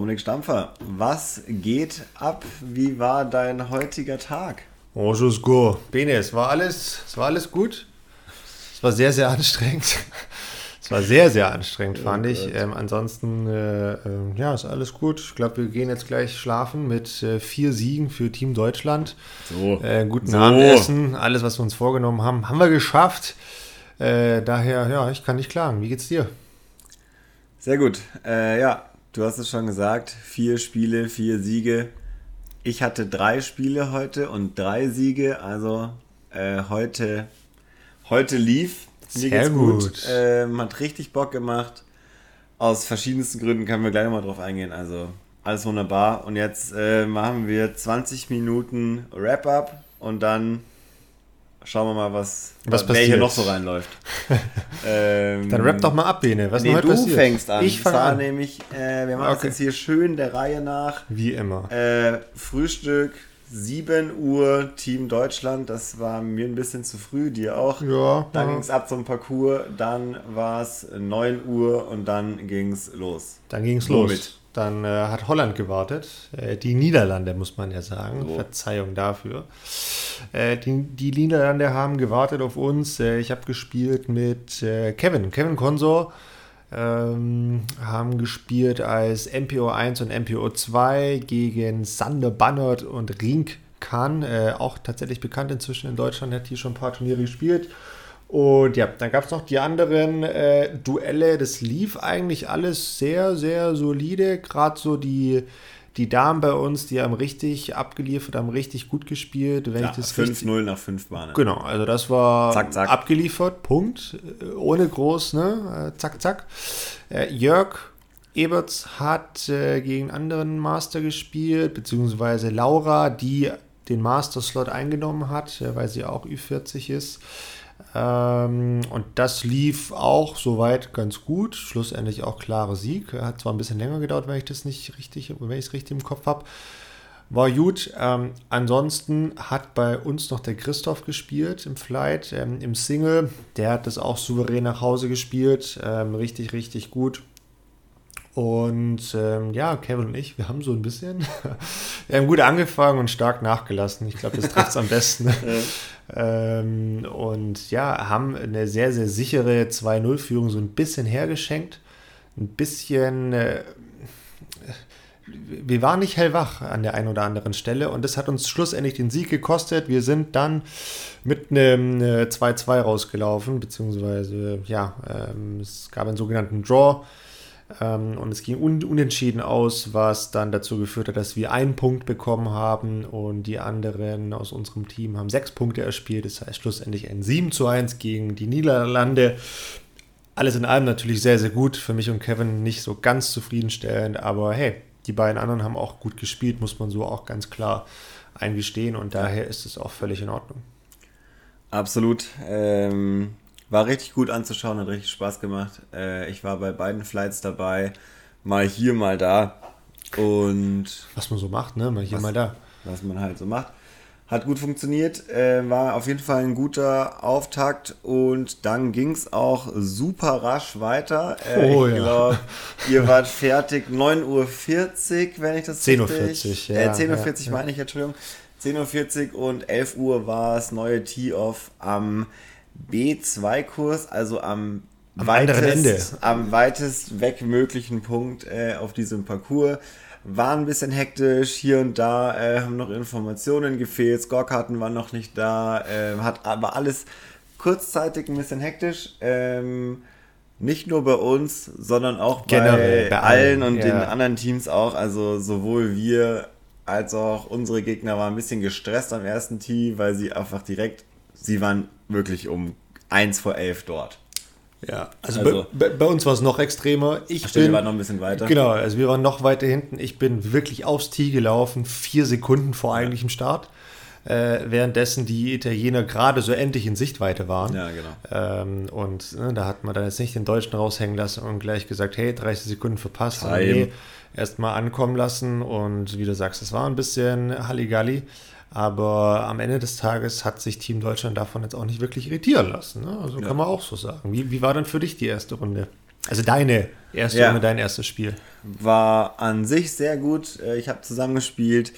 Dominik Stampfer, was geht ab? Wie war dein heutiger Tag? Bonjour, go. Bene, es war alles, es war alles gut. Es war sehr, sehr anstrengend. Es war sehr, sehr anstrengend, fand ich. Ähm, ansonsten, äh, äh, ja, ist alles gut. Ich glaube, wir gehen jetzt gleich schlafen mit äh, vier Siegen für Team Deutschland. So. Äh, guten So. Abendessen, alles, was wir uns vorgenommen haben, haben wir geschafft. Äh, daher, ja, ich kann nicht klagen. Wie geht's dir? Sehr gut. Äh, ja, du hast es schon gesagt. Vier Spiele, vier Siege. Ich hatte drei Spiele heute und drei Siege. Also äh, heute, heute lief. Mir Sehr geht's gut. gut. Ähm, hat richtig Bock gemacht. Aus verschiedensten Gründen können wir gleich nochmal drauf eingehen. Also alles wunderbar. Und jetzt äh, machen wir 20 Minuten Wrap-up und dann schauen wir mal, was, Was wer hier noch so reinläuft. ähm, Dann rap doch mal ab, Bene. Was Nee, du passiert? fängst an. Ich fange an. nämlich, äh, wir machen das Okay. jetzt hier schön der Reihe nach. Wie immer. Äh, Frühstück, 7 Uhr, Team Deutschland. Das war mir ein bisschen zu früh, dir auch. Ja, Dann ja. ging es ab zum Parcours, dann war es 9 Uhr und dann ging es los. Dann ging es los. Dann äh, hat Holland gewartet. Äh, die Niederlande, muss man ja sagen. So. Verzeihung dafür. Äh, die, die Niederlande haben gewartet auf uns. Äh, ich habe gespielt mit äh, Kevin, Kevin Konsor. Ähm, haben gespielt als MPO 1 und MPO 2 gegen Sander Bannert und Rink Khan, äh, auch tatsächlich bekannt inzwischen in Deutschland, hat hier schon ein paar Turniere gespielt. Und ja, dann gab es noch die anderen äh, Duelle. Das lief eigentlich alles sehr, sehr solide. Gerade so die, die Damen bei uns, die haben richtig abgeliefert, haben richtig gut gespielt. Wenn Ja, ich das richtig, 5-0 nach 5 Bahnen. Genau, also das war Zack, zack. abgeliefert, Punkt. Äh, Ohne groß, ne? Äh, Zack, zack. Äh, Jörg Eberts hat äh, gegen einen anderen Master gespielt, beziehungsweise Laura, die den Master-Slot eingenommen hat, äh, weil sie auch Ü40 ist. Ähm, und das lief auch soweit ganz gut. Schlussendlich auch klarer Sieg. Hat zwar ein bisschen länger gedauert, wenn ich das nicht richtig, wenn ich es richtig im Kopf habe. War gut. Ähm, ansonsten hat bei uns noch der Christoph gespielt im Flight, ähm, im Single. Der hat das auch souverän nach Hause gespielt. Ähm, richtig, richtig gut. Und ähm, ja, Kevin und ich, wir haben so ein bisschen, wir haben gut angefangen und stark nachgelassen. Ich glaube, das trifft es am besten. ähm, und ja, haben eine sehr, sehr sichere 2-0-Führung so ein bisschen hergeschenkt. Ein bisschen, äh, wir waren nicht hellwach an der einen oder anderen Stelle und das hat uns schlussendlich den Sieg gekostet. Wir sind dann mit einem äh, 2-2 rausgelaufen, beziehungsweise ja, ähm, es gab einen sogenannten Draw. Ähm, und es ging un unentschieden aus, was dann dazu geführt hat, dass wir einen Punkt bekommen haben und die anderen aus unserem Team haben sechs Punkte erspielt. Das heißt schlussendlich ein 7 zu 1 gegen die Niederlande. Alles in allem natürlich sehr, sehr gut. Für mich und Kevin nicht so ganz zufriedenstellend, aber hey, die beiden anderen haben auch gut gespielt, muss man so auch ganz klar eingestehen und daher ist es auch völlig in Ordnung. Absolut. Ähm, war richtig gut anzuschauen, hat richtig Spaß gemacht. Äh, ich war bei beiden Flights dabei, mal hier, mal da. Und Was man so macht, ne? Mal hier, Was- mal da. was man halt so macht. Hat gut funktioniert, äh, war auf jeden Fall ein guter Auftakt und dann ging es auch super rasch weiter. Äh, Oh ich ja. glaube, ihr wart fertig 9.40 Uhr, wenn ich das 10.40 richtig... Uhr, äh, ja, 10.40 Uhr ja, meine ich, Entschuldigung. 10.40 Uhr und 11 Uhr war das neue Tee-Off am B2-Kurs, also am, Am weitest, Ende. am weitest weg möglichen Punkt äh, auf diesem Parcours. War ein bisschen hektisch, hier und da äh, haben noch Informationen gefehlt, Scorekarten waren noch nicht da, äh, hat aber alles kurzzeitig ein bisschen hektisch. Ähm, nicht nur bei uns, sondern auch Generell, bei, bei allen allen, und ja. den anderen Teams auch. Also sowohl wir als auch unsere Gegner waren ein bisschen gestresst am ersten Tee, weil sie einfach direkt, sie waren wirklich um 1 vor 11 dort. Ja, also, Also- bei, bei, uns war es noch extremer. Ich Stimmt, wir bin waren noch ein bisschen weiter. Genau, also wir waren noch weiter hinten. Ich bin wirklich aufs Tee gelaufen, vier Sekunden vor eigentlichem Start. Äh, währenddessen die Italiener gerade so endlich in Sichtweite waren. Ja, genau. Ähm, und ne, da hat man dann jetzt nicht den Deutschen raushängen lassen und gleich gesagt, hey, 30 Sekunden verpasst. Nee, erst mal ankommen lassen und wie du sagst, es war ein bisschen Halligalli. Aber am Ende des Tages hat sich Team Deutschland davon jetzt auch nicht wirklich irritieren lassen. Ne? Also Ja. kann man auch so sagen. Wie, wie war denn für dich die erste Runde? Also deine erste Ja. Runde, dein erstes Spiel. War an sich sehr gut. Äh, Ich habe zusammengespielt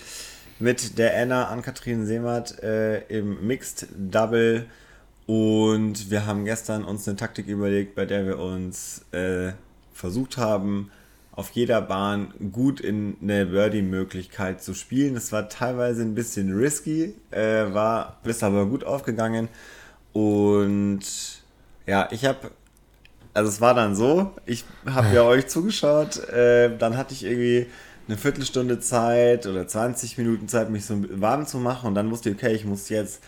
mit der Anna Ann-Kathrin Seematt äh, im Mixed Double und wir haben gestern uns eine Taktik überlegt, bei der wir uns äh, versucht haben, auf jeder Bahn gut in eine Birdie-Möglichkeit zu spielen. Das war teilweise ein bisschen risky, äh, war ist aber gut aufgegangen und ja, ich habe also es war dann so, ich habe ja euch zugeschaut, äh, dann hatte ich irgendwie eine Viertelstunde Zeit oder 20 Minuten Zeit, mich so warm zu machen und dann wusste ich, okay, ich muss jetzt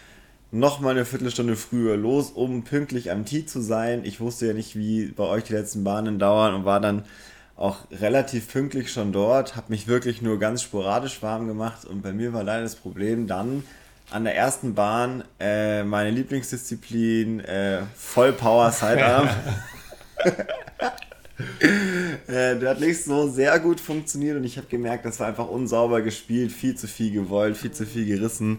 noch mal eine Viertelstunde früher los, um pünktlich am Tee zu sein. Ich wusste ja nicht, wie bei euch die letzten Bahnen dauern und war dann auch relativ pünktlich schon dort, habe mich wirklich nur ganz sporadisch warm gemacht und bei mir war leider das Problem dann an der ersten Bahn äh, meine Lieblingsdisziplin äh, Vollpower Sidearm. Äh, der hat nicht so sehr gut funktioniert und ich habe gemerkt, das war einfach unsauber gespielt, viel zu viel gewollt, viel zu viel gerissen.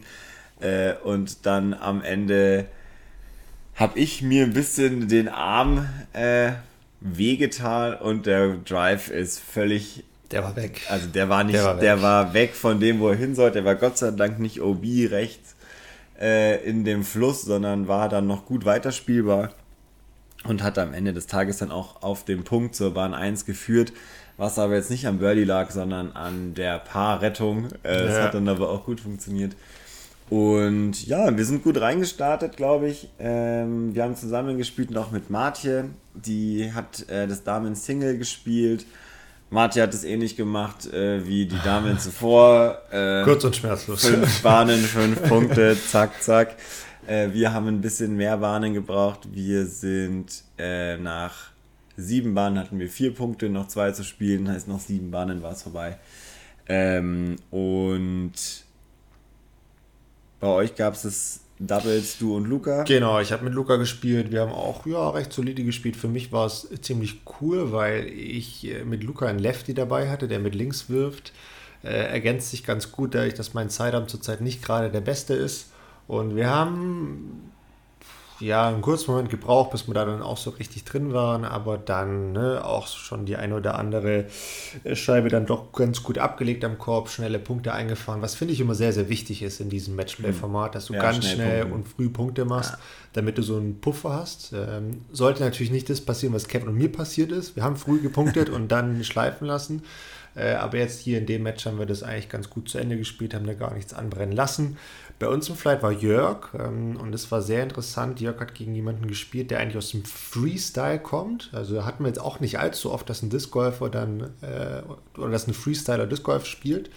Äh, und dann am Ende habe ich mir ein bisschen den Arm äh, wehgetan und der Drive ist völlig Der war weg. also der war nicht, Der der war war, weg. weg von dem, wo er hin sollte. Der war Gott sei Dank nicht OB rechts äh, in dem Fluss, sondern war dann noch gut weiterspielbar und hat am Ende des Tages dann auch auf dem Punkt zur Bahn 1 geführt, was aber jetzt nicht am Birdie lag, sondern an der Paarrettung. Äh, Das Ja. hat dann aber auch gut funktioniert. Und ja, wir sind gut reingestartet, glaube ich. Ähm, wir haben zusammen gespielt noch mit Martje. Die hat äh, das Damen-Single gespielt. Martje hat es ähnlich gemacht äh, wie die Damen zuvor. Äh, Kurz und schmerzlos. fünf Bahnen, fünf Punkte, zack, zack. Äh, wir haben ein bisschen mehr Bahnen gebraucht. Wir sind äh, nach sieben Bahnen hatten wir vier Punkte, noch zwei zu spielen, heißt noch sieben Bahnen war es vorbei. Ähm, und bei euch gab es das Doubles, du und Luca. Genau, ich habe mit Luca gespielt. Wir haben auch ja, recht solide gespielt. Für mich war es ziemlich cool, weil ich äh, mit Luca einen Lefty dabei hatte, der mit links wirft. Äh, ergänzt sich ganz gut, dadurch, dass mein Sidearm zurzeit nicht gerade der beste ist. Und wir haben ja einen kurzen Moment gebraucht, bis wir da dann auch so richtig drin waren, aber dann ne, auch schon die eine oder andere äh, Scheibe dann doch ganz gut abgelegt am Korb, schnelle Punkte eingefahren, was finde ich immer sehr, sehr wichtig ist in diesem Matchplay-Format, dass du Ja, ganz schnell schnell und früh Punkte machst, damit du so einen Puffer hast. Ähm, sollte natürlich nicht das passieren, was Kevin und mir passiert ist. Wir haben früh gepunktet und dann schleifen lassen. Äh, aber jetzt hier in dem Match haben wir das eigentlich ganz gut zu Ende gespielt, haben da gar nichts anbrennen lassen. Bei uns im Flight war Jörg ähm, und es war sehr interessant. Jörg hat gegen jemanden gespielt, der eigentlich aus dem Freestyle kommt. Also hatten wir jetzt auch nicht allzu oft, dass ein Disc Golfer dann äh, oder dass ein Freestyler Disc Golf spielt.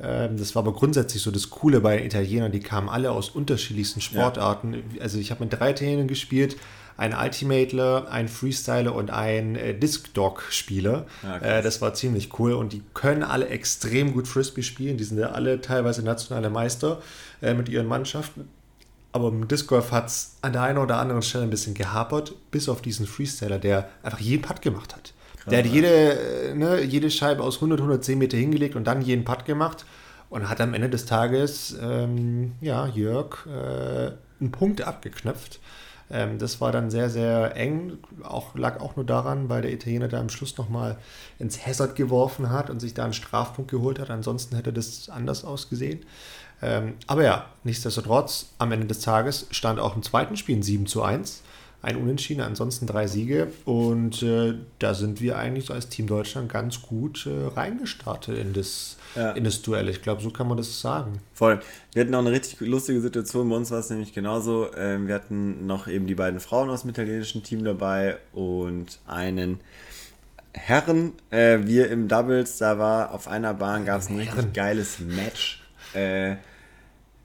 Ähm, das war aber grundsätzlich so das Coole bei den Italienern. Die kamen alle aus unterschiedlichsten Sportarten. Also ich habe mit drei Italienern gespielt. Ein Ultimatler, ein Freestyler und ein äh, Disc-Dog-Spieler. Ja, krass. äh, das war ziemlich cool und die können alle extrem gut Frisbee spielen. Die sind ja alle teilweise nationale Meister äh, mit ihren Mannschaften. Aber im Disc Golf hat es an der einen oder anderen Stelle ein bisschen gehapert, bis auf diesen Freestyler, der einfach jeden Putt gemacht hat. der hat ja. jede, äh, ne, jede Scheibe aus 100, 110 Meter hingelegt und dann jeden Putt gemacht und hat am Ende des Tages, ähm, ja, Jörg, äh, einen Punkt abgeknöpft. Ähm, das war dann sehr, sehr eng. Auch, lag auch nur daran, weil der Italiener da am Schluss nochmal ins Hazard geworfen hat und sich da einen Strafpunkt geholt hat. Ansonsten hätte das anders ausgesehen. Ähm, aber ja, nichtsdestotrotz, am Ende des Tages stand auch im zweiten Spiel ein 7 zu 1. Ein Unentschieden, ansonsten drei Siege. Und äh, da sind wir eigentlich so als Team Deutschland ganz gut äh, reingestartet in das, Ja. in das Duell. Ich glaube, so kann man das sagen. Voll. Wir hatten auch eine richtig lustige Situation. Bei uns war es nämlich genauso. Ähm, wir hatten noch eben die beiden Frauen aus dem italienischen Team dabei und einen Herren. Äh, wir im Doubles, da war auf einer Bahn gab es ein richtig geiles Match. Äh,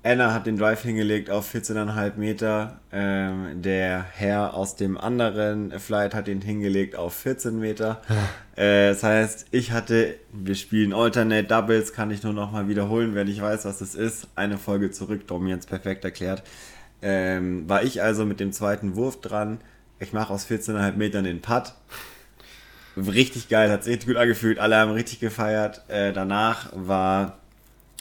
Anna hat den Drive hingelegt auf 14,5 Meter. Ähm, der Herr aus dem anderen Flight hat ihn hingelegt auf 14 Meter. Äh, das heißt, ich hatte, wir spielen Alternate Doubles, kann ich nur noch mal wiederholen, wenn ich weiß, was das ist. Eine Folge zurück, Domi jetzt perfekt erklärt. Ähm, war ich also mit dem zweiten Wurf dran. Ich mache aus 14,5 Metern den Putt. Richtig geil, hat sich richtig gut angefühlt. Alle haben richtig gefeiert. Äh, danach war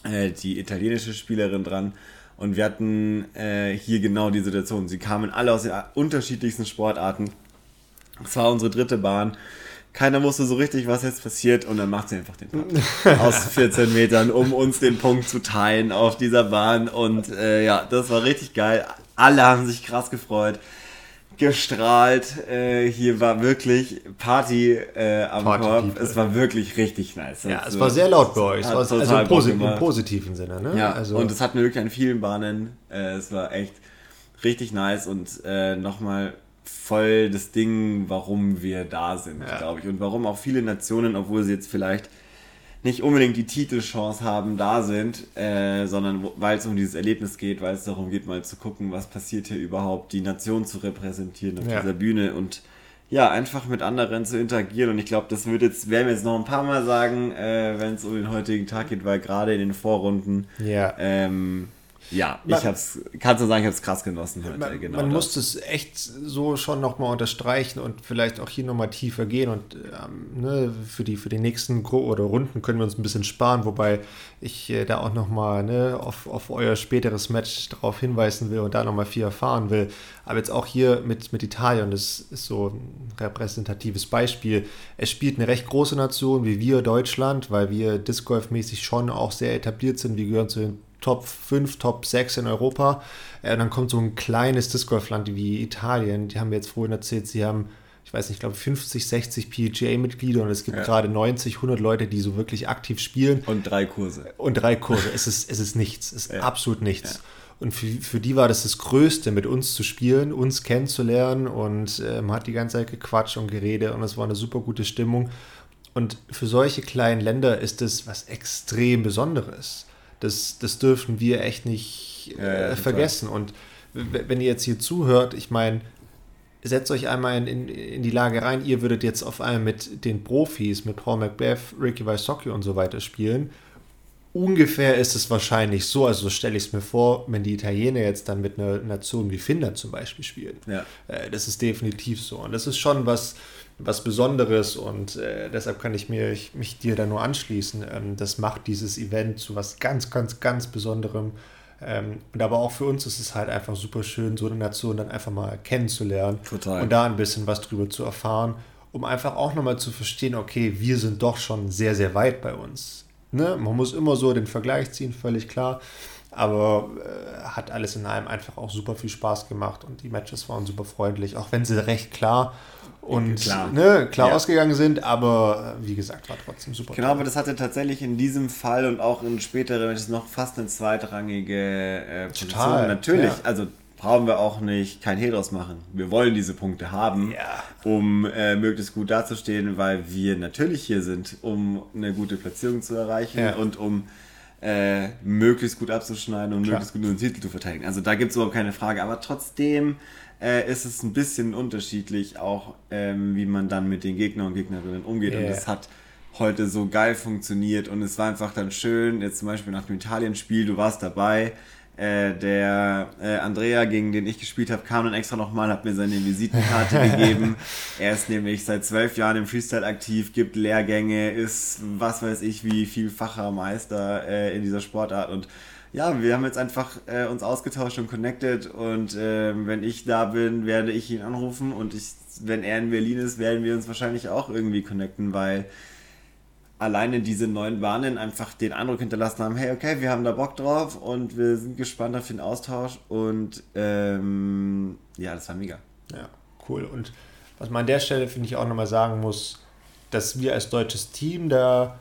äh, die italienische Spielerin dran. Und wir hatten äh, hier genau die Situation. Sie kamen alle aus den unterschiedlichsten Sportarten. Es war unsere dritte Bahn. Keiner wusste so richtig, was jetzt passiert und dann macht sie einfach den Putt aus 14 Metern, um uns den Punkt zu teilen auf dieser Bahn. Und äh, ja, das war richtig geil. Alle haben sich krass gefreut gestrahlt. Äh, hier war wirklich Party äh, am Party Korb. People. Es war wirklich richtig nice. Ja, also, es war sehr laut bei euch. Es war also im, Posi im, positiven Sinne. Ne? Ja, also. und es hatten wir wirklich an vielen Bahnen. Äh, es war echt richtig nice und äh, nochmal voll das Ding, warum wir da sind, ja. glaube ich. Und warum auch viele Nationen, obwohl sie jetzt vielleicht nicht unbedingt die Titelchance haben, da sind, äh, sondern weil es um dieses Erlebnis geht, weil es darum geht, mal zu gucken, was passiert hier überhaupt, die Nation zu repräsentieren auf ja. dieser Bühne und ja, einfach mit anderen zu interagieren. Und ich glaube, das wird jetzt, werden wir jetzt noch ein paar Mal sagen, äh, wenn es um den heutigen Tag geht, weil gerade in den Vorrunden ja. ähm, ja, man, ich hab's, kannst du sagen, ich habe es krass genossen heute. Man, genau man muss es echt so schon nochmal unterstreichen und vielleicht auch hier nochmal tiefer gehen und ähm, ne, für, die, für die nächsten Gro oder Runden können wir uns ein bisschen sparen, wobei ich äh, da auch nochmal ne, auf, auf euer späteres Match darauf hinweisen will und da nochmal viel erfahren will. Aber jetzt auch hier mit, mit Italien, das ist so ein repräsentatives Beispiel. Es spielt eine recht große Nation wie wir, Deutschland, weil wir Disc Golf-mäßig schon auch sehr etabliert sind. Wir gehören zu den Top 5, Top 6 in Europa. Äh, dann kommt so ein kleines Disc Golf Land wie Italien. Die haben mir jetzt vorhin erzählt, sie haben, ich weiß nicht, ich glaube 50, 60 PGA-Mitglieder und es gibt ja. gerade 90, 100 Leute, die so wirklich aktiv spielen. Und drei Kurse. Und drei Kurse. es, ist, es ist nichts. Es ist ja. absolut nichts. Ja. Und für, für die war das das Größte, mit uns zu spielen, uns kennenzulernen und äh, man hat die ganze Zeit gequatscht und geredet und es war eine super gute Stimmung. Und für solche kleinen Länder ist es was extrem Besonderes. Das, das dürfen wir echt nicht äh, ja, vergessen. Und wenn ihr jetzt hier zuhört, ich meine, setzt euch einmal in, in, in, die Lage rein, ihr würdet jetzt auf einmal mit den Profis, mit Paul Macbeth, Ricky Wysocki und so weiter spielen. Ungefähr ist es wahrscheinlich so, also so stelle ich es mir vor, wenn die Italiener jetzt dann mit einer Nation wie Finnland zum Beispiel spielen. Ja. Äh, das ist definitiv so. Und das ist schon was, was Besonderes und äh, deshalb kann ich, mir, ich mich dir da nur anschließen. Ähm, das macht dieses Event zu was ganz, ganz, ganz Besonderem. Ähm, und aber auch für uns ist es halt einfach super schön, so eine Nation dann einfach mal kennenzulernen Total. und da ein bisschen was drüber zu erfahren, um einfach auch nochmal zu verstehen, okay, wir sind doch schon sehr, sehr weit bei uns. Ne? Man muss immer so den Vergleich ziehen, völlig klar. Aber äh, hat alles in allem einfach auch super viel Spaß gemacht und die Matches waren super freundlich, auch wenn sie recht klar und klar, ne, klar ja. ausgegangen sind, aber äh, wie gesagt, war trotzdem super. Genau, toll. aber das hatte tatsächlich in diesem Fall und auch in späteren Matches noch fast eine zweitrangige äh, Position. Total, Natürlich, ja. also brauchen wir auch nicht kein Hehl draus machen. Wir wollen diese Punkte haben, ja. um äh, möglichst gut dazustehen, weil wir natürlich hier sind, um eine gute Platzierung zu erreichen und um äh, möglichst gut abzuschneiden und Klar. möglichst gut den Titel zu verteidigen. Also da gibt es überhaupt keine Frage. Aber trotzdem äh, ist es ein bisschen unterschiedlich, auch ähm, wie man dann mit den Gegnern und Gegnerinnen umgeht. Yeah. Und das hat heute so geil funktioniert und es war einfach dann schön, jetzt zum Beispiel nach dem Italien-Spiel, du warst dabei, äh, der äh, Andrea, gegen den ich gespielt habe, kam dann extra nochmal, hat mir seine Visitenkarte gegeben. Er ist nämlich seit zwölf Jahren im Freestyle aktiv, gibt Lehrgänge, ist was weiß ich wie vielfacher Meister äh, in dieser Sportart. Und ja, wir haben jetzt einfach äh, uns ausgetauscht und connected. Und äh, wenn ich da bin, werde ich ihn anrufen. Und ich, wenn er in Berlin ist, werden wir uns wahrscheinlich auch irgendwie connecten, weil alleine diese neuen Bahnen einfach den Eindruck hinterlassen haben, hey, okay, wir haben da Bock drauf und wir sind gespannt auf den Austausch und ähm, ja, das war mega. Ja, cool. Und was man an der Stelle, finde ich, auch nochmal sagen muss, dass wir als deutsches Team da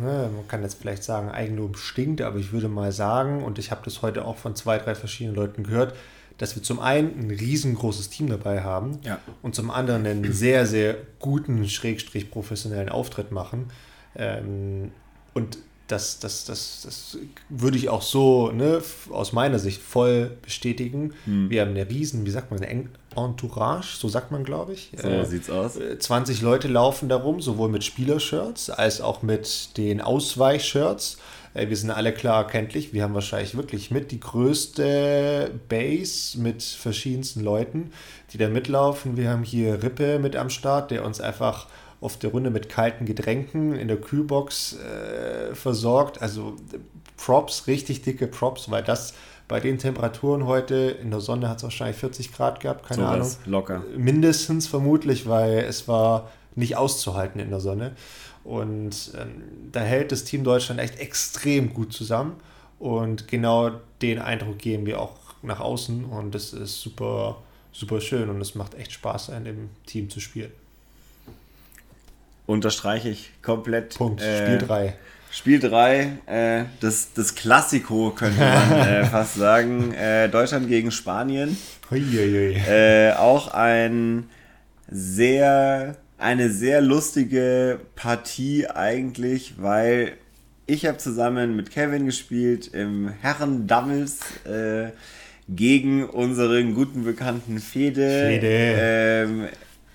ne, man kann jetzt vielleicht sagen, Eigenlob stinkt, aber ich würde mal sagen, und ich habe das heute auch von zwei, drei verschiedenen Leuten gehört, dass wir zum einen ein riesengroßes Team dabei haben ja. und zum anderen einen sehr, sehr guten, schrägstrich professionellen Auftritt machen. Ähm, und das, das, das, das würde ich auch so ne, aus meiner Sicht voll bestätigen. Hm. Wir haben eine riesen, wie sagt man, eine Entourage, so sagt man, glaube ich. So äh, sieht's aus. 20 äh, Leute laufen darum, sowohl mit Spielershirts als auch mit den Ausweichshirts. Äh, wir sind alle klar erkenntlich. Wir haben wahrscheinlich wirklich mit die größte Base mit verschiedensten Leuten, die da mitlaufen. Wir haben hier Rippe mit am Start, der uns einfach auf der Runde mit kalten Getränken in der Kühlbox äh, versorgt. Also Props, richtig dicke Props, weil das bei den Temperaturen heute, in der Sonne hat es wahrscheinlich 40 Grad gehabt, keine So Ahnung. locker. Mindestens vermutlich, weil es war nicht auszuhalten in der Sonne. Und ähm, da hält das Team Deutschland echt extrem gut zusammen. Und genau den Eindruck geben wir auch nach außen. Und das ist super, super schön. Und es macht echt Spaß, in dem Team zu spielen. Unterstreiche ich komplett. Punkt. Äh, Spiel 3. Spiel 3, äh, das, das Klassiko könnte man äh, fast sagen. Äh, Deutschland gegen Spanien. Huiuiui. Äh, auch ein sehr, eine sehr lustige Partie eigentlich, weil ich habe zusammen mit Kevin gespielt im Herren Doubles äh, gegen unseren guten Bekannten Fede. Fede. Ähm,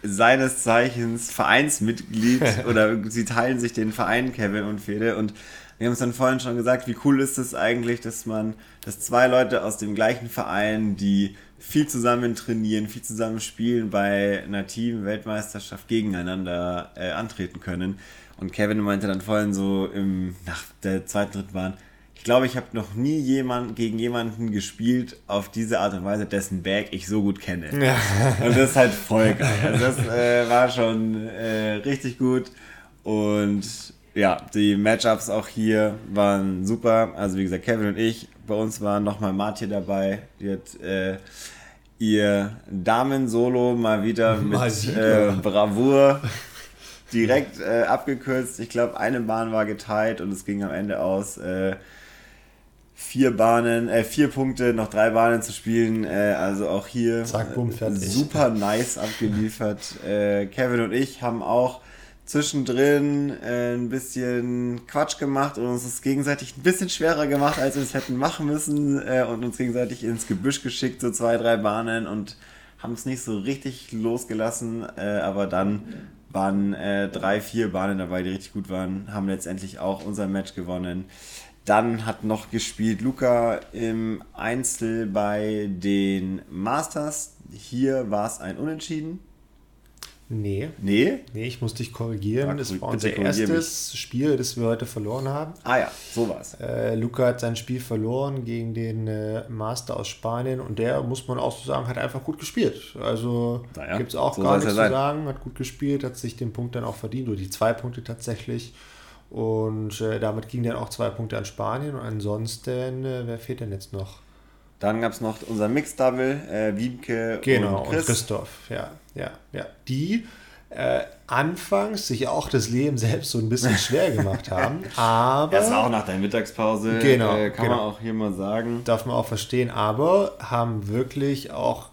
seines Zeichens Vereinsmitglied oder sie teilen sich den Verein Kevin und Fede und wir haben es dann vorhin schon gesagt, wie cool ist es eigentlich, dass man, dass zwei Leute aus dem gleichen Verein, die viel zusammen trainieren, viel zusammen spielen, bei einer Team-Weltmeisterschaft gegeneinander äh, antreten können. Und Kevin meinte dann vorhin so im, nach der zweiten, dritten Bahn, ich glaube, ich habe noch nie jemand gegen jemanden gespielt auf diese Art und Weise, dessen Bag ich so gut kenne. Ja. Und das ist halt voll geil. Also das äh, war schon äh, richtig gut. Und ja, die Matchups auch hier waren super. Also wie gesagt, Kevin und ich, bei uns war nochmal Martje dabei. Die hat äh, ihr Damen-Solo mal wieder mit äh, Bravour direkt äh, abgekürzt. Ich glaube, eine Bahn war geteilt und es ging am Ende aus. Äh, vier Bahnen, äh, vier Punkte, noch drei Bahnen zu spielen. Äh, also auch hier Zack, bumm, äh, super nice abgeliefert. äh, Kevin und ich haben auch zwischendrin äh, ein bisschen Quatsch gemacht und uns das gegenseitig ein bisschen schwerer gemacht, als wir es hätten machen müssen äh, und uns gegenseitig ins Gebüsch geschickt, so zwei, drei Bahnen und haben es nicht so richtig losgelassen, äh, aber dann waren äh, drei, vier Bahnen dabei, die richtig gut waren, haben letztendlich auch unser Match gewonnen. Dann hat noch gespielt Luca im Einzel bei den Masters. Hier war es ein Unentschieden. Nee. Nee? Nee, ich muss dich korrigieren. Sag Das war unser erstes Spiel, das wir heute verloren haben. Ah ja, so war's. Äh, Luca hat sein Spiel verloren gegen den äh, Master aus Spanien und der, muss man auch so sagen, hat einfach gut gespielt. Also Naja, gibt es auch so gar nichts ja zu sagen, hat gut gespielt, hat sich den Punkt dann auch verdient, oder die zwei Punkte tatsächlich. Und äh, damit ging dann auch zwei Punkte an Spanien und ansonsten, äh, wer fehlt denn jetzt noch? Dann gab es noch unser Mixed-Double, äh, Wiebke Genau, und und Chris. Christoph, ja, ja, ja. Die äh, anfangs sich auch das Leben selbst so ein bisschen schwer gemacht haben, aber Das war auch nach der Mittagspause, Genau, äh, kann man genau. auch hier mal sagen. darf man auch verstehen, aber haben wirklich auch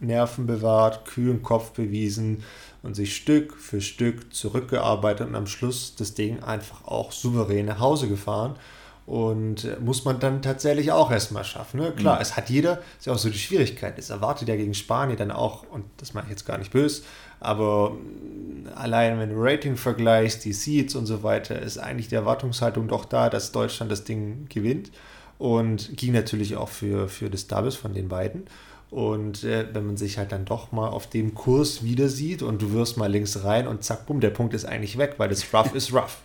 Nerven bewahrt, kühlen Kopf bewiesen und sich Stück für Stück zurückgearbeitet und am Schluss das Ding einfach auch souverän nach Hause gefahren. Und äh, muss man dann tatsächlich auch erstmal schaffen. Ne? Klar, es hat jeder, ist ja auch so die Schwierigkeit. Es erwartet ja gegen Spanien dann auch, und das mache ich jetzt gar nicht böse, aber mh, allein wenn du Rating vergleichst, die Seeds und so weiter, ist eigentlich die Erwartungshaltung doch da, dass Deutschland das Ding gewinnt. Und ging natürlich auch für, für das Doubles von den beiden. Und äh, wenn man sich halt dann doch mal auf dem Kurs wieder sieht und du wirst mal links rein und zack, bumm, der Punkt ist eigentlich weg, weil das Rough ist Rough.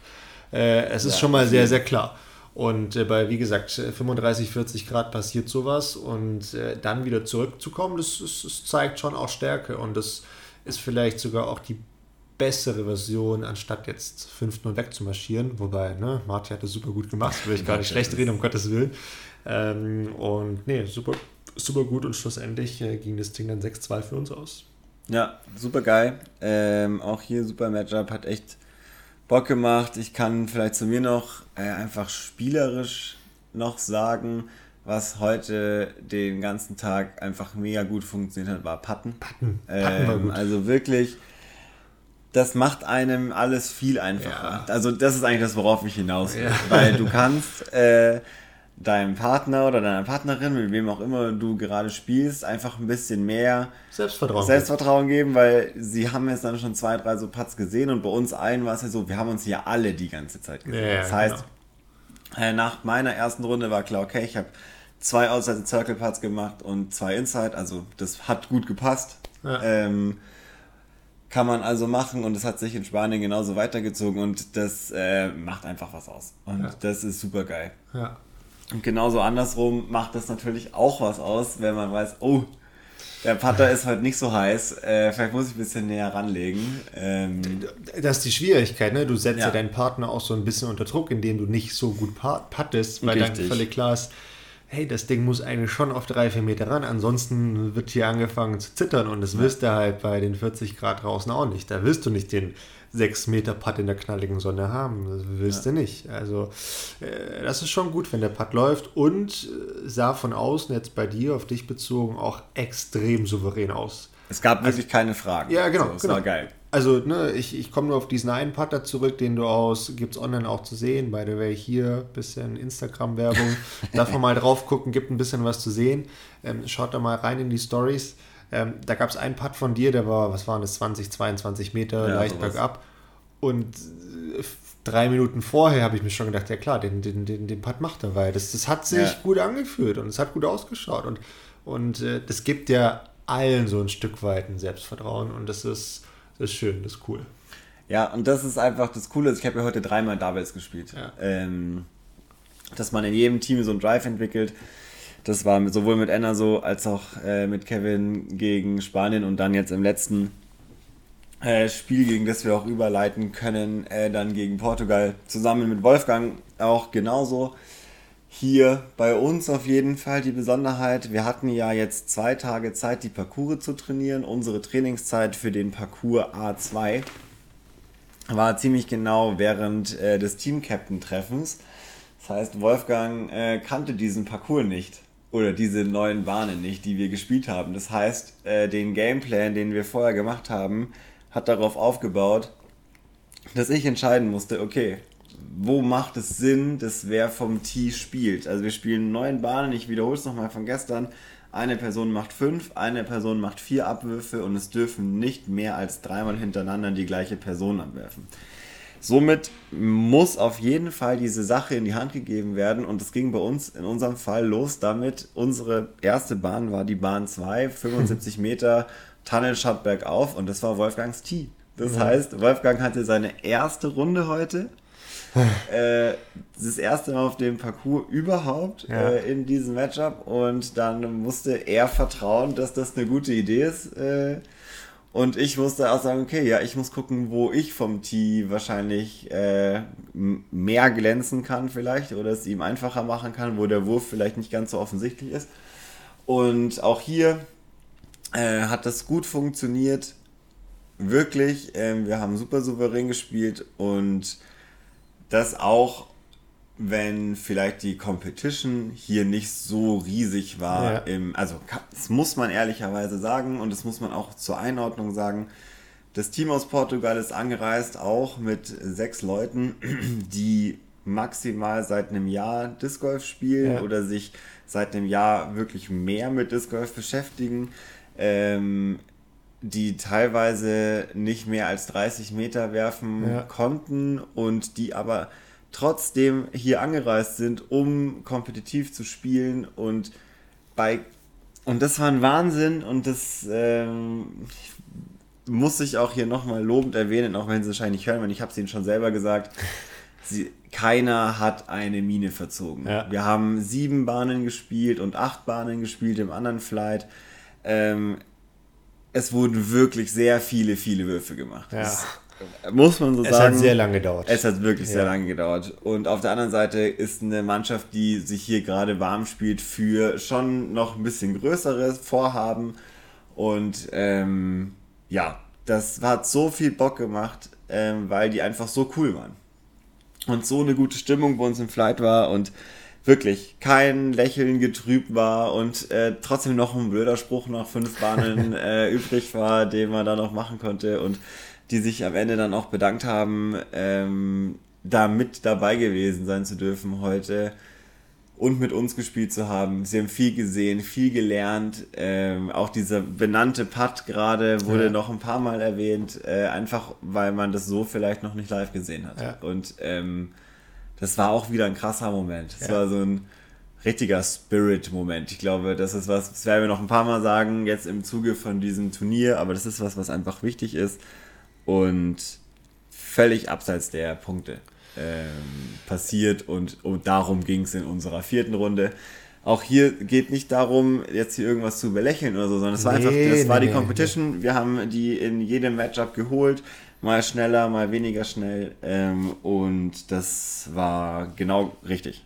Äh, es ist Ja, schon mal sehr, sehr klar. Und äh, bei, wie gesagt, äh, 35, 40 Grad passiert sowas und äh, dann wieder zurückzukommen, das, das, das zeigt schon auch Stärke und das ist vielleicht sogar auch die bessere Version, anstatt jetzt 5-0 wegzumarschieren. Wobei, ne, Martin hat das super gut gemacht, will ich gar nicht schlecht reden, um Gottes Willen. Ähm, und nee, super, super gut und schlussendlich äh, ging das Ding dann 6-2 für uns aus. Ja, super geil. Ähm, auch hier super Matchup, hat echt Bock gemacht. Ich kann vielleicht zu mir noch äh, einfach spielerisch noch sagen, was heute den ganzen Tag einfach mega gut funktioniert hat, war Patten. Patten, Patten war Ähm, gut. also wirklich, das macht einem alles viel einfacher. Ja. Also das ist eigentlich das, worauf ich hinaus will. Ja. Weil du kannst äh, deinem Partner oder deiner Partnerin, mit wem auch immer du gerade spielst, einfach ein bisschen mehr Selbstvertrauen. Selbstvertrauen geben, weil sie haben jetzt dann schon zwei, drei so Putts gesehen und bei uns allen war es ja so, wir haben uns ja alle die ganze Zeit gesehen. Ja, das heißt, genau. äh, nach meiner ersten Runde war klar, okay, ich habe zwei Outside Circle Putts gemacht und zwei Inside, also das hat gut gepasst. Ja. Ähm, kann man also machen und es hat sich in Spanien genauso weitergezogen und das äh, macht einfach was aus. Und Ja. das ist super geil. Ja, Und genauso andersrum macht das natürlich auch was aus, wenn man weiß, oh, der Putter ist heute nicht so heiß. Äh, vielleicht muss ich ein bisschen näher ranlegen. Ähm, das ist die Schwierigkeit, ne? Du setzt ja. ja. deinen Partner auch so ein bisschen unter Druck, indem du nicht so gut puttest, weil Richtig. dann völlig klar ist, hey, das Ding muss eigentlich schon auf drei, vier Meter ran, ansonsten wird hier angefangen zu zittern und das ja. wirst du halt bei den 40 Grad draußen auch nicht. Da wirst du nicht den 6 Meter Putt in der knalligen Sonne haben. Das willst ja. du nicht. Also, äh, das ist schon gut, wenn der Putt läuft und äh, sah von außen jetzt bei dir, auf dich bezogen, auch extrem souverän aus. Es gab also wirklich also, keine Fragen. Ja, genau. So, das genau. war geil. Also, ne, ich, ich komme nur auf diesen einen Putter zurück, den du aus, gibt es online auch zu sehen. By the way, hier bisschen Instagram-Werbung. Darf man mal drauf gucken, gibt ein bisschen was zu sehen. Ähm, schaut da mal rein in die Stories. Ähm, da gab es einen Putt von dir, der war, was waren das, 20, 22 Meter, ja, leicht bergab. Und äh, drei Minuten vorher habe ich mir schon gedacht, ja klar, den, den, den, den Putt macht er, weil das, das hat sich ja. gut angefühlt und es hat gut ausgeschaut. Und, und äh, das gibt ja allen so ein Stück weit ein Selbstvertrauen und das ist, das ist schön, das ist cool. Ja, und das ist einfach das Coole. Ich habe ja heute dreimal Doubles gespielt. Ja. Ähm, dass man in jedem Team so einen Drive entwickelt. Das war sowohl mit Anna so als auch äh, mit Kevin gegen Spanien und dann jetzt im letzten äh, Spiel, gegen das wir auch überleiten können, äh, dann gegen Portugal zusammen mit Wolfgang auch genauso. Hier bei uns auf jeden Fall die Besonderheit, wir hatten ja jetzt zwei Tage Zeit, die Parcours zu trainieren. Unsere Trainingszeit für den Parcours A2 war ziemlich genau während äh, des Team-Captain-Treffens. Das heißt, Wolfgang äh, kannte diesen Parcours nicht oder diese neuen Bahnen nicht, die wir gespielt haben. Das heißt, äh, den Gameplan, den wir vorher gemacht haben, hat darauf aufgebaut, dass ich entscheiden musste, okay, wo macht es Sinn, dass wer vom Tee spielt. Also wir spielen neun Bahnen, ich wiederhole es nochmal von gestern. Eine Person macht fünf, eine Person macht vier Abwürfe und es dürfen nicht mehr als dreimal hintereinander die gleiche Person abwerfen. Somit muss auf jeden Fall diese Sache in die Hand gegeben werden und es ging bei uns in unserem Fall los damit. Unsere erste Bahn war die Bahn 2, 75 Meter, Tunnelshot bergauf und das war Wolfgangs Tee. Das ja. heißt, Wolfgang hatte seine erste Runde heute äh, das erste Mal auf dem Parcours überhaupt ja. äh, in diesem Matchup und dann musste er vertrauen, dass das eine gute Idee ist. Äh, und ich musste auch sagen, okay, ja, ich muss gucken, wo ich vom Tee wahrscheinlich äh, mehr glänzen kann vielleicht oder es ihm einfacher machen kann, wo der Wurf vielleicht nicht ganz so offensichtlich ist. Und auch hier äh, hat das gut funktioniert. Wirklich, ähm, wir haben super souverän gespielt und dass auch wenn vielleicht die Competition hier nicht so riesig war, ja. im, also das muss man ehrlicherweise sagen und das muss man auch zur Einordnung sagen. Das Team aus Portugal ist angereist, auch mit sechs Leuten, die maximal seit einem Jahr Disc Golf spielen ja. oder sich seit einem Jahr wirklich mehr mit Disc Golf beschäftigen. Ähm, die teilweise nicht mehr als 30 Meter werfen ja. konnten und die aber trotzdem hier angereist sind, um kompetitiv zu spielen und bei und das war ein Wahnsinn und das ähm, muss ich auch hier nochmal lobend erwähnen, auch wenn sie es wahrscheinlich hören, weil ich habe es ihnen schon selber gesagt. Sie, keiner hat eine Mine verzogen. Ja. Wir haben sieben Bahnen gespielt und acht Bahnen gespielt im anderen Flight. Ähm, es wurden wirklich sehr viele, viele Würfe gemacht. Ja. Das muss man so es sagen. Es hat sehr lange gedauert. Es hat wirklich ja. sehr lange gedauert. Und auf der anderen Seite ist eine Mannschaft, die sich hier gerade warm spielt, für schon noch ein bisschen größeres Vorhaben. Und ähm, ja, das hat so viel Bock gemacht, ähm, weil die einfach so cool waren. Und so eine gute Stimmung bei uns im Flight war und wirklich kein Lächeln getrübt war und äh, trotzdem noch ein blöder Spruch nach fünf Bahnen äh, übrig war, den man da noch machen konnte und die sich am Ende dann auch bedankt haben, ähm, da mit dabei gewesen sein zu dürfen heute und mit uns gespielt zu haben. Sie haben viel gesehen, viel gelernt. Ähm, auch dieser benannte Putt gerade wurde ja. noch ein paar Mal erwähnt, äh, einfach weil man das so vielleicht noch nicht live gesehen hat. Ja. Und ähm, das war auch wieder ein krasser Moment. Es ja. war so ein richtiger Spirit-Moment. Ich glaube, das ist was, das werden wir noch ein paar Mal sagen, jetzt im Zuge von diesem Turnier, aber das ist was, was einfach wichtig ist und völlig abseits der Punkte. ähm, passiert und, und darum ging es in unserer vierten Runde. Auch hier geht nicht darum, jetzt hier irgendwas zu belächeln oder so, sondern es war Nee, einfach, das nee, war die nee, Competition. Wir haben die in jedem Matchup geholt, mal schneller, mal weniger schnell ähm, und das war genau richtig.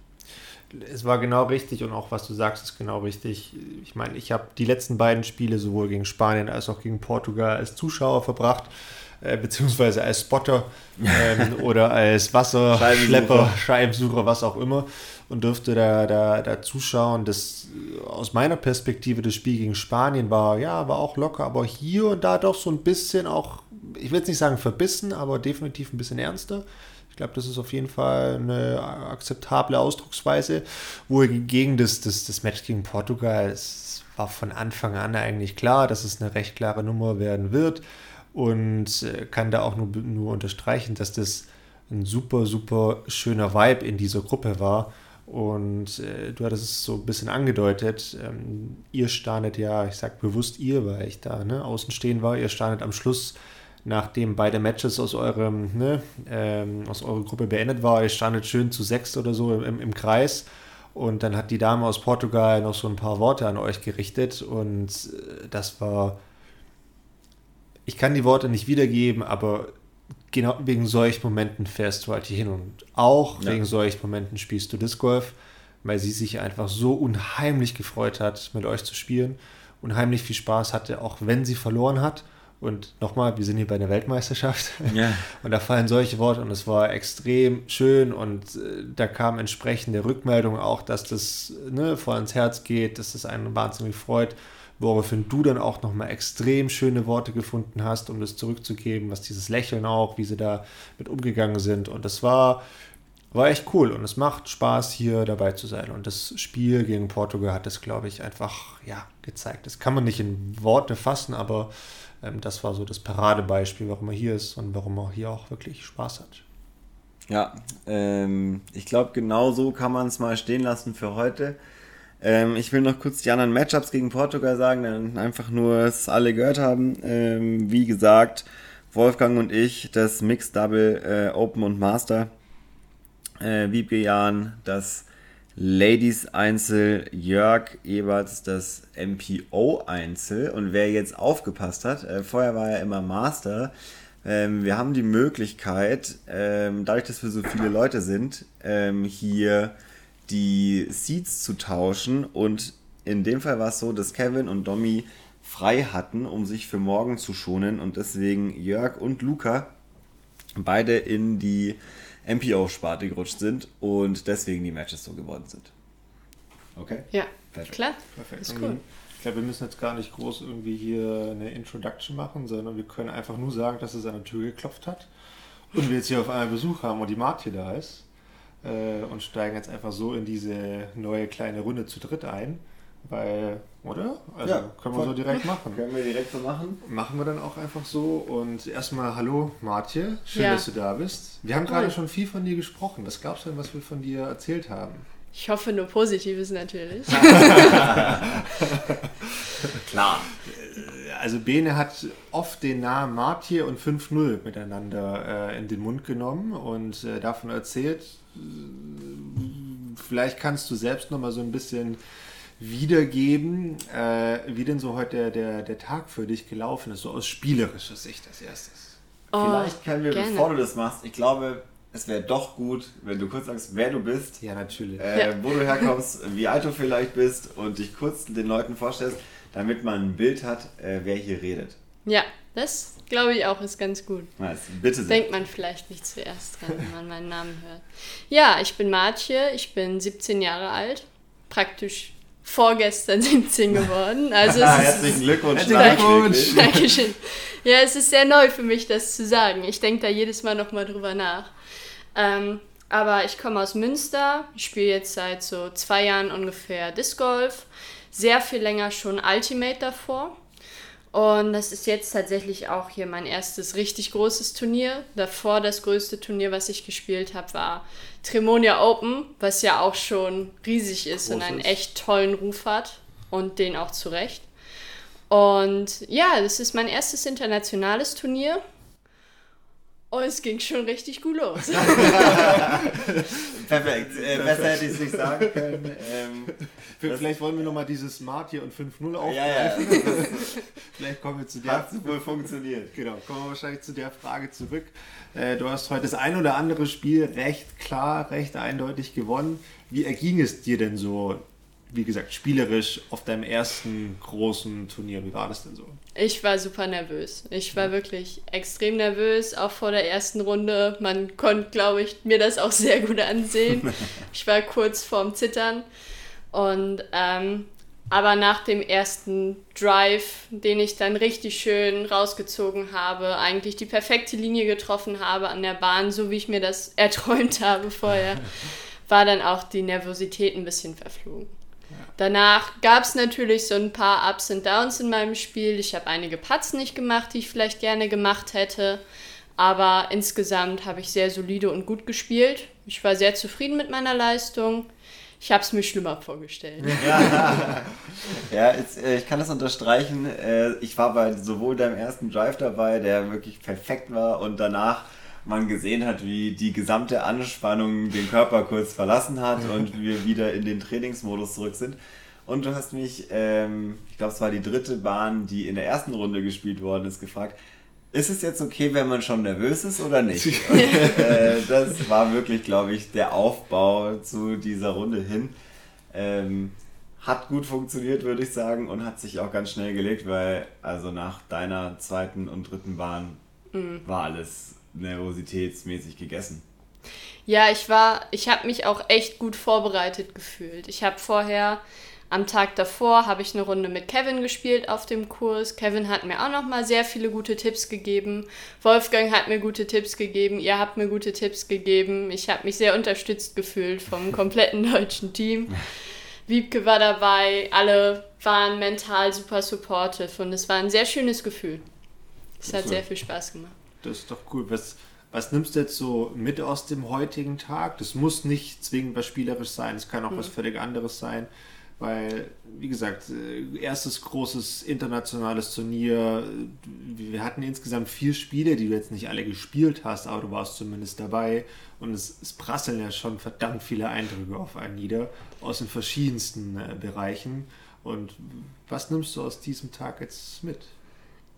Es war genau richtig und auch was du sagst, ist genau richtig. Ich meine, ich habe die letzten beiden Spiele sowohl gegen Spanien als auch gegen Portugal als Zuschauer verbracht, äh, beziehungsweise als Spotter ähm, oder als Wasserschlepper, Scheibensucher, was auch immer und durfte da, da, da zuschauen. Das aus meiner Perspektive das Spiel gegen Spanien war, ja, war auch locker, aber hier und da doch so ein bisschen auch, ich will jetzt nicht sagen verbissen, aber definitiv ein bisschen ernster. Ich glaube, das ist auf jeden Fall eine akzeptable Ausdrucksweise. Wohingegen das, das, das Match gegen Portugal, es war von Anfang an eigentlich klar, dass es eine recht klare Nummer werden wird. Und äh, kann da auch nur, nur unterstreichen, dass das ein super, super schöner Vibe in dieser Gruppe war. Und äh, du hattest es so ein bisschen angedeutet. Ähm, ihr standet ja, ich sag bewusst ihr, weil ich da ne, außen stehen war, ihr standet am Schluss nachdem beide Matches aus eurem, ne, ähm, aus eurer Gruppe beendet war, ihr standet schön zu sechs oder so im, im Kreis. Und dann hat die Dame aus Portugal noch so ein paar Worte an euch gerichtet. Und äh, das war. Ich kann die Worte nicht wiedergeben, aber genau wegen solchen Momenten fährst du halt hier hin. Und auch Ja. wegen solchen Momenten spielst du Disc Golf, weil sie sich einfach so unheimlich gefreut hat, mit euch zu spielen. Unheimlich viel Spaß hatte, auch wenn sie verloren hat. Und nochmal, wir sind hier bei der Weltmeisterschaft. Ja. Und da fallen solche Worte und es war extrem schön und äh, da kam entsprechende Rückmeldung auch, dass das ne, voll ans Herz geht, dass das einen wahnsinnig freut, woraufhin du dann auch nochmal extrem schöne Worte gefunden hast, um das zurückzugeben, was dieses Lächeln auch, wie sie da mit umgegangen sind und das war, war echt cool und es macht Spaß hier dabei zu sein und das Spiel gegen Portugal hat das, glaube ich, einfach ja, gezeigt. Das kann man nicht in Worte fassen, aber ähm, das war so das Paradebeispiel, warum er hier ist und warum er hier auch wirklich Spaß hat. Ja, ähm, ich glaube, genau so kann man es mal stehen lassen für heute. Ähm, ich will noch kurz die anderen Matchups gegen Portugal sagen, dann einfach nur, dass alle gehört haben. Ähm, wie gesagt, Wolfgang und ich, das Mixed Double äh, Open und Master. Äh, Wiebke Jahn, das Ladies Einzel, Jörg Eberts, das MPO Einzel. Und wer jetzt aufgepasst hat, äh, vorher war er immer Master. Ähm, wir haben die Möglichkeit, ähm, dadurch, dass wir so viele Leute sind, ähm, hier die Seats zu tauschen. Und in dem Fall war es so, dass Kevin und Domi frei hatten, um sich für morgen zu schonen. Und deswegen Jörg und Luca beide in die MPO-Sparte gerutscht sind und deswegen die Matches so geworden sind. Okay? Ja, Perfekt. klar. Perfekt. Ist cool. Ich glaube, wir müssen jetzt gar nicht groß irgendwie hier eine Introduction machen, sondern wir können einfach nur sagen, dass es an der Tür geklopft hat und wir jetzt hier auf einmal Besuch haben und die Martje da ist äh, und steigen jetzt einfach so in diese neue kleine Runde zu dritt ein, weil, oder? Also Ja, können wir so direkt machen. Können wir direkt so machen? Machen wir dann auch einfach so und erstmal hallo Martje, schön, Ja. dass du da bist. Wir haben Cool. gerade schon viel von dir gesprochen. Was glaubst du denn, was wir von dir erzählt haben? Ich hoffe nur Positives natürlich. Klar. Also Bene hat oft den Namen Martje und 5-0 miteinander äh, in den Mund genommen und äh, davon erzählt. Vielleicht kannst du selbst noch mal so ein bisschen wiedergeben, äh, wie denn so heute der, der, der Tag für dich gelaufen ist, so aus spielerischer Sicht als erstes. Oh, Vielleicht können wir, gerne. bevor du das machst, ich glaube, es wäre doch gut, wenn du kurz sagst, wer du bist, Ja, natürlich. äh, Ja. wo du herkommst, wie alt du vielleicht bist und dich kurz den Leuten vorstellst, damit man ein Bild hat, äh, wer hier redet. Ja, das glaube ich auch ist ganz gut. Nice. Bitte sehr. Denkt man vielleicht nicht zuerst dran, wenn man meinen Namen hört. Ja, ich bin Martje, ich bin 17 Jahre alt, praktisch vorgestern 17 geworden. Also es ist, Herzlichen Glückwunsch. Herzlichen. Glückwunsch. Dankeschön. Ja, es ist sehr neu für mich, das zu sagen. Ich denke da jedes Mal nochmal drüber nach. Ähm, aber ich komme aus Münster, ich spiele jetzt seit so zwei Jahren ungefähr Disc Golf, sehr viel länger schon Ultimate davor. Und das ist jetzt tatsächlich auch hier mein erstes richtig großes Turnier. Davor das größte Turnier, was ich gespielt habe, war Tremonia Open, was ja auch schon riesig ist und einen Großes. echt tollen Ruf hat und den auch zu Recht. Und ja, das ist mein erstes internationales Turnier. Oh, es ging schon richtig gut los. Perfekt. Äh, besser hätte ich es nicht sagen können. Ähm, Vielleicht wollen wir nochmal dieses Smart hier und 5-0 aufgreifen. ja, ja. Vielleicht kommen wir zu der Hat wohl funktioniert. Genau, kommen wir wahrscheinlich zu der Frage zurück. Äh, du hast heute das ein oder andere Spiel recht klar, recht eindeutig gewonnen. Wie erging es dir denn so, wie gesagt, spielerisch auf deinem ersten großen Turnier? Wie war das denn so? Ich war super nervös. Ich war wirklich extrem nervös, auch vor der ersten Runde. Man konnte, glaube ich, mir das auch sehr gut ansehen. Ich war kurz vorm Zittern. Und ähm, aber nach dem ersten Drive, den ich dann richtig schön rausgezogen habe, eigentlich die perfekte Linie getroffen habe an der Bahn, so wie ich mir das erträumt habe vorher, war dann auch die Nervosität ein bisschen verflogen. Danach gab es natürlich so ein paar Ups und Downs in meinem Spiel. Ich habe einige Putts nicht gemacht, die ich vielleicht gerne gemacht hätte. Aber insgesamt habe ich sehr solide und gut gespielt. Ich war sehr zufrieden mit meiner Leistung. Ich habe es mir schlimmer vorgestellt. Ja, jetzt, äh, ich kann das unterstreichen. Äh, ich war bei sowohl deinem ersten Drive dabei, der wirklich perfekt war, und danach man gesehen hat, wie die gesamte Anspannung den Körper kurz verlassen hat und wir wieder in den Trainingsmodus zurück sind. Und du hast mich, ähm, ich glaube, es war die dritte Bahn, die in der ersten Runde gespielt worden ist, gefragt, ist es jetzt okay, wenn man schon nervös ist oder nicht? Und, äh, das war wirklich, glaube ich, der Aufbau zu dieser Runde hin. Ähm, hat gut funktioniert, würde ich sagen, und hat sich auch ganz schnell gelegt, weil also nach deiner zweiten und dritten Bahn war alles nervositätsmäßig gegessen. Ja, ich war, ich habe mich auch echt gut vorbereitet gefühlt. Ich habe vorher, am Tag davor, habe ich eine Runde mit Kevin gespielt auf dem Kurs. Kevin hat mir auch nochmal sehr viele gute Tipps gegeben. Wolfgang hat mir gute Tipps gegeben. Ihr habt mir gute Tipps gegeben. Ich habe mich sehr unterstützt gefühlt vom kompletten deutschen Team. Wiebke war dabei. Alle waren mental super supportive und es war ein sehr schönes Gefühl. Es hat sehr viel Spaß gemacht. Das ist doch cool. Was, was nimmst du jetzt so mit aus dem heutigen Tag? Das muss nicht zwingend was Spielerisch sein, es kann auch was völlig anderes sein. Weil, wie gesagt, äh, erstes großes internationales Turnier. Wir hatten insgesamt vier Spiele, die du jetzt nicht alle gespielt hast, aber du warst zumindest dabei. Und es, es prasseln ja schon verdammt viele Eindrücke auf einen nieder, aus den verschiedensten äh, Bereichen. Und was nimmst du aus diesem Tag jetzt mit?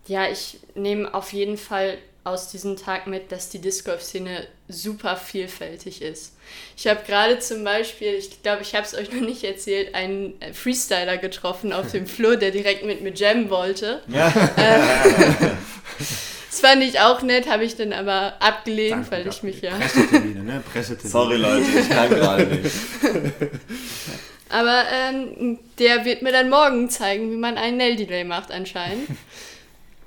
Ja, ich nehme auf jeden Fall aus diesem Tag mit, dass die Disc Golf-Szene super vielfältig ist. Ich habe gerade zum Beispiel, ich glaube, ich habe es euch noch nicht erzählt, einen äh, Freestyler getroffen auf dem Flur, der direkt mit mir jammen wollte. Ja. Das fand ich auch nett, habe ich dann aber abgelehnt, Danke, weil ich mich ja. Pressetermine, ne? Pressetermine. Sorry Leute, ich kann gerade nicht. Aber ähm, der wird mir dann morgen zeigen, wie man einen Nail-Delay macht anscheinend.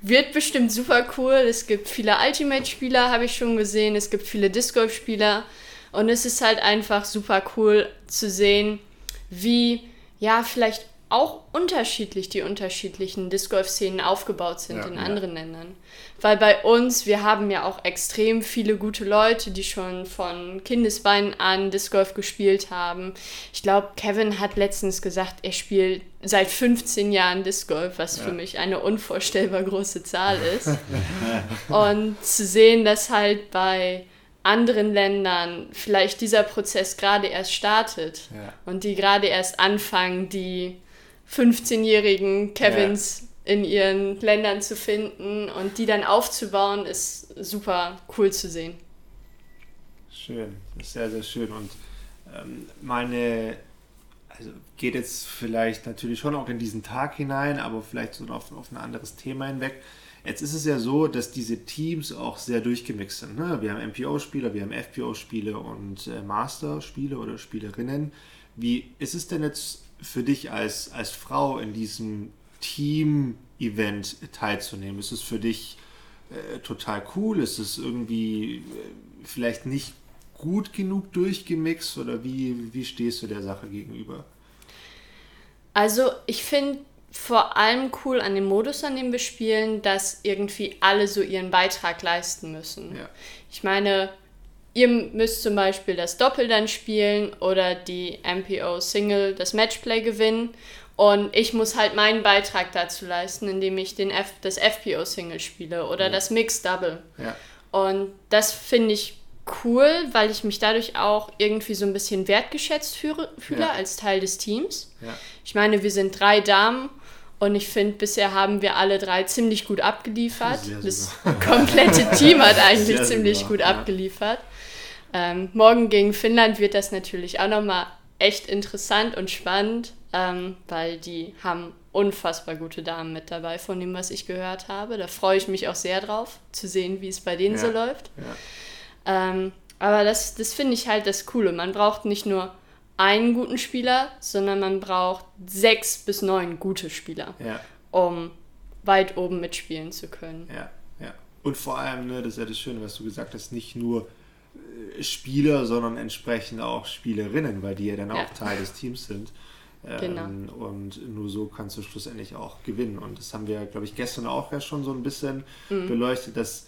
Wird bestimmt super cool. Es gibt viele Ultimate-Spieler, habe ich schon gesehen. Es gibt viele Disc Golf-Spieler. Und es ist halt einfach super cool zu sehen, wie, ja, vielleicht auch unterschiedlich die unterschiedlichen Disc Golf-Szenen aufgebaut sind Ja, in ja. anderen Ländern. Weil bei uns, wir haben ja auch extrem viele gute Leute, die schon von Kindesbeinen an Disc Golf gespielt haben. Ich glaube, Kevin hat letztens gesagt, er spielt seit 15 Jahren Disc Golf, was für mich eine unvorstellbar große Zahl ist. Und zu sehen, dass halt bei anderen Ländern vielleicht dieser Prozess gerade erst startet Ja. und die gerade erst anfangen, die 15-jährigen Kevins in ihren Ländern zu finden und die dann aufzubauen, ist super cool zu sehen. Schön, sehr, sehr schön. Und ähm, meine, also geht jetzt vielleicht natürlich schon auch in diesen Tag hinein, aber vielleicht so auf, auf ein anderes Thema hinweg. Jetzt ist es ja so, dass diese Teams auch sehr durchgemixt sind. Ne? Wir haben MPO-Spieler, wir haben FPO-Spiele und äh, Master-Spiele oder Spielerinnen. Wie ist es denn jetzt für dich als, als Frau in diesem Team-Event teilzunehmen? Ist es für dich äh, total cool? Ist es irgendwie äh, vielleicht nicht gut genug durchgemixt oder wie, wie stehst du der Sache gegenüber? Also ich finde vor allem cool an dem Modus, an dem wir spielen, dass irgendwie alle so ihren Beitrag leisten müssen. Ja. Ich meine, ihr müsst zum Beispiel das Doppel dann spielen oder die MPO Single, das Matchplay gewinnen. Und ich muss halt meinen Beitrag dazu leisten, indem ich den F das FPO Single spiele oder das Mixed Double. Ja. Und das finde ich cool, weil ich mich dadurch auch irgendwie so ein bisschen wertgeschätzt fühle, fühle Ja. als Teil des Teams. Ja. Ich meine, wir sind drei Damen und ich finde, bisher haben wir alle drei ziemlich gut abgeliefert. Das komplette Team hat eigentlich Sehr ziemlich sogar, gut ja. abgeliefert. Ähm, morgen gegen Finnland wird das natürlich auch nochmal echt interessant und spannend, ähm, weil die haben unfassbar gute Damen mit dabei, von dem, was ich gehört habe. Da freue ich mich auch sehr drauf, zu sehen, wie es bei denen so Ja. läuft. Ja. Ähm, aber das, das finde ich halt das Coole. Man braucht nicht nur einen guten Spieler, sondern man braucht sechs bis neun gute Spieler, Ja. um weit oben mitspielen zu können. Ja, ja. Und vor allem, ne, das ist ja das Schöne, was du gesagt hast, nicht nur äh, Spieler, sondern entsprechend auch Spielerinnen, weil die ja dann auch Teil des Teams sind. Ähm, Genau. Und nur so kannst du schlussendlich auch gewinnen. Und das haben wir, glaube ich, gestern auch ja schon so ein bisschen Mhm. beleuchtet, dass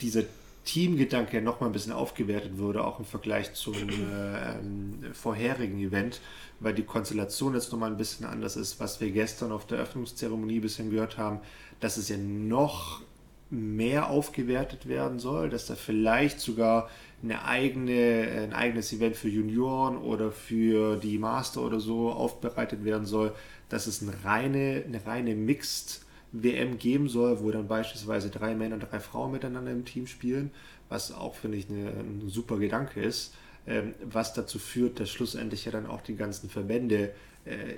dieser Teamgedanke nochmal ein bisschen aufgewertet wurde, auch im Vergleich zum äh, ähm, vorherigen Event, weil die Konstellation jetzt nochmal ein bisschen anders ist, was wir gestern auf der Eröffnungszeremonie ein bisschen gehört haben, dass es ja noch mehr aufgewertet werden soll, dass da vielleicht sogar eine eigene, ein eigenes Event für Junioren oder für die Master oder so aufbereitet werden soll, dass es eine reine, eine reine Mixed WM geben soll, wo dann beispielsweise drei Männer und drei Frauen miteinander im Team spielen, was auch, finde ich, eine, ein super Gedanke ist, ähm, was dazu führt, dass schlussendlich ja dann auch die ganzen Verbände äh,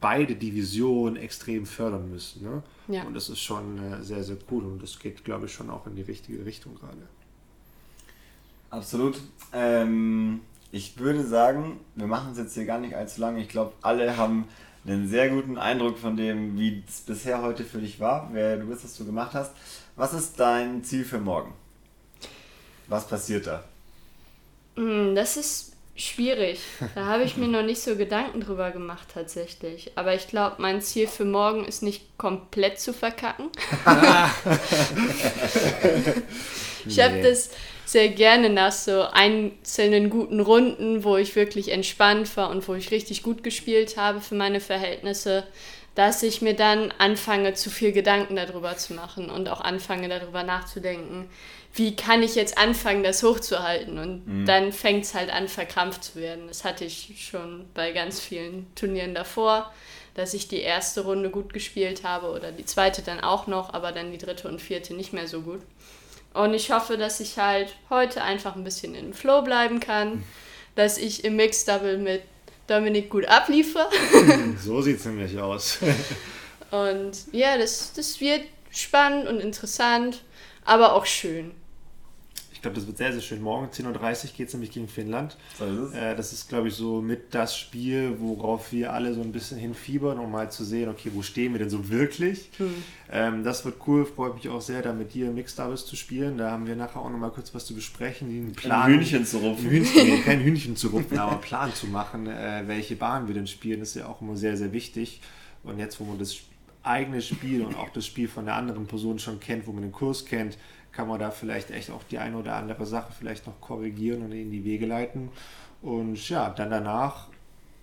beide Divisionen extrem fördern müssen. Ne? Ja. Und das ist schon äh, sehr, sehr cool und das geht, glaube ich, schon auch in die richtige Richtung gerade. Absolut. Ähm, ich würde sagen, wir machen es jetzt hier gar nicht allzu lange. Ich glaube, alle haben einen sehr guten Eindruck von dem, wie es bisher heute für dich war, wer du bist, was du gemacht hast. Was ist dein Ziel für morgen? Was passiert da? Hm, Das ist schwierig. Da habe ich mir noch nicht so Gedanken drüber gemacht tatsächlich. Aber ich glaube, mein Ziel für morgen ist nicht komplett zu verkacken. ich habe das sehr gerne nach so einzelnen guten Runden, wo ich wirklich entspannt war und wo ich richtig gut gespielt habe für meine Verhältnisse, dass ich mir dann anfange, zu viel Gedanken darüber zu machen und auch anfange, darüber nachzudenken, wie kann ich jetzt anfangen, das hochzuhalten? Und dann fängt es halt an, verkrampft zu werden. Das hatte ich schon bei ganz vielen Turnieren davor, dass ich die erste Runde gut gespielt habe oder die zweite dann auch noch, aber dann die dritte und vierte nicht mehr so gut. Und ich hoffe, dass ich halt heute einfach ein bisschen im Flow bleiben kann, dass ich im Mixed Double mit Dominik gut abliefere. So sieht es nämlich aus. Und ja, das, das wird spannend und interessant, aber auch schön. Ich glaube, das wird sehr, sehr schön. Morgen 10.30 Uhr geht es nämlich gegen Finnland. So ist es. Äh, das ist, glaube ich, so mit das Spiel, worauf wir alle so ein bisschen hinfiebern, um mal zu sehen, okay, wo stehen wir denn so wirklich? Ähm, das wird cool, freut mich auch sehr, da mit dir Mixed Doubles zu spielen. Da haben wir nachher auch nochmal kurz was zu besprechen, den Plan. Ein Hühnchen zu rupfen. Hühnchen, nee, kein Hühnchen zu rupfen, aber einen Plan zu machen, äh, welche Bahn wir denn spielen, ist ja auch immer sehr, sehr wichtig. Und jetzt, wo man das eigene Spiel und auch das Spiel von der anderen Person schon kennt, wo man den Kurs kennt, kann man da vielleicht echt auch die eine oder andere Sache vielleicht noch korrigieren und in die Wege leiten. Und ja, dann danach,